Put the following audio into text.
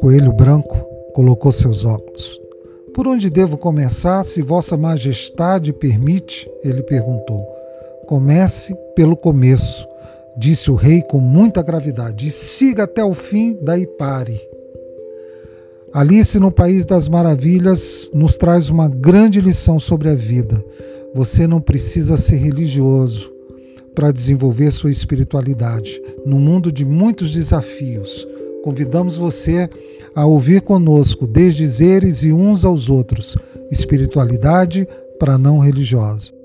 Coelho Branco colocou seus óculos. Por onde devo começar, se Vossa Majestade permite? Ele perguntou. Comece pelo começo, disse o rei com muita gravidade, e siga até o fim, daí pare. Alice no País das Maravilhas nos traz uma grande lição sobre a vida. Você não precisa ser religioso para desenvolver sua espiritualidade. No mundo de muitos desafios, convidamos você a ouvir conosco desdizeres e uns aos outros, espiritualidade para não religiosos.